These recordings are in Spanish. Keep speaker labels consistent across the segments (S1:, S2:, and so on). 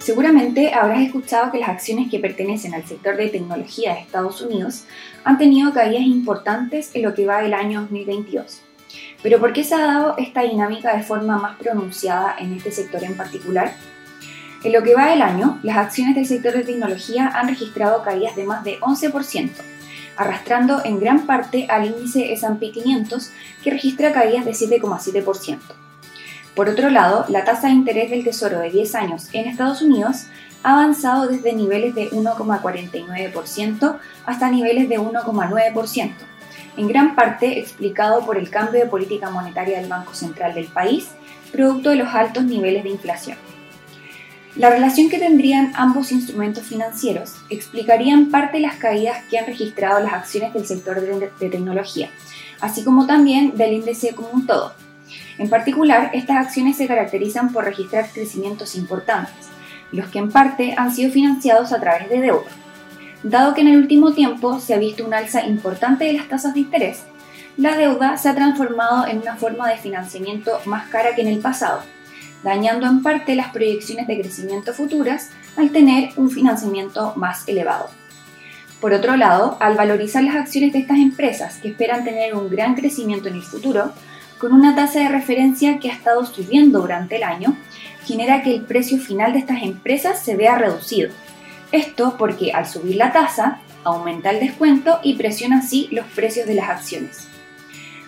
S1: Seguramente habrás escuchado que las acciones que pertenecen al sector de tecnología de Estados Unidos han tenido caídas importantes en lo que va del año 2022. Pero ¿por qué se ha dado esta dinámica de forma más pronunciada en este sector en particular? En lo que va del año, las acciones del sector de tecnología han registrado caídas de más de 11%, arrastrando en gran parte al índice S&P 500 que registra caídas de 7,7%. Por otro lado, la tasa de interés del Tesoro de 10 años en Estados Unidos ha avanzado desde niveles de 1,49% hasta niveles de 1,9%, en gran parte explicado por el cambio de política monetaria del Banco Central del país, producto de los altos niveles de inflación. La relación que tendrían ambos instrumentos financieros explicaría en parte las caídas que han registrado las acciones del sector de, tecnología, así como también del índice como un todo. En particular, estas acciones se caracterizan por registrar crecimientos importantes, los que en parte han sido financiados a través de deuda. Dado que en el último tiempo se ha visto un alza importante de las tasas de interés, la deuda se ha transformado en una forma de financiamiento más cara que en el pasado, dañando en parte las proyecciones de crecimiento futuras al tener un financiamiento más elevado. Por otro lado, al valorizar las acciones de estas empresas que esperan tener un gran crecimiento en el futuro, con una tasa de referencia que ha estado subiendo durante el año, genera que el precio final de estas empresas se vea reducido, esto porque al subir la tasa, aumenta el descuento y presiona así los precios de las acciones.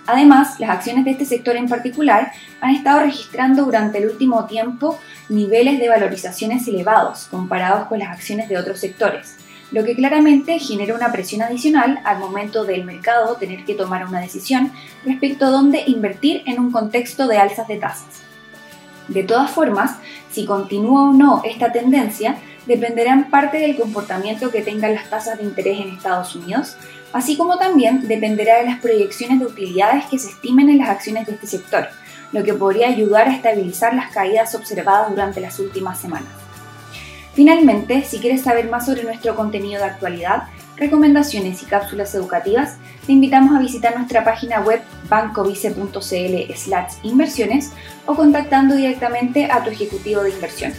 S1: Además, las acciones de este sector en particular han estado registrando durante el último tiempo niveles de valorizaciones elevados comparados con las acciones de otros sectores, lo que claramente genera una presión adicional al momento del mercado tener que tomar una decisión respecto a dónde invertir en un contexto de alzas de tasas. De todas formas, si continúa o no esta tendencia, dependerá en parte del comportamiento que tengan las tasas de interés en Estados Unidos, así como también dependerá de las proyecciones de utilidades que se estimen en las acciones de este sector, lo que podría ayudar a estabilizar las caídas observadas durante las últimas semanas. Finalmente, si quieres saber más sobre nuestro contenido de actualidad, recomendaciones y cápsulas educativas, te invitamos a visitar nuestra página web bancovice.cl inversiones o contactando directamente a tu ejecutivo de inversión.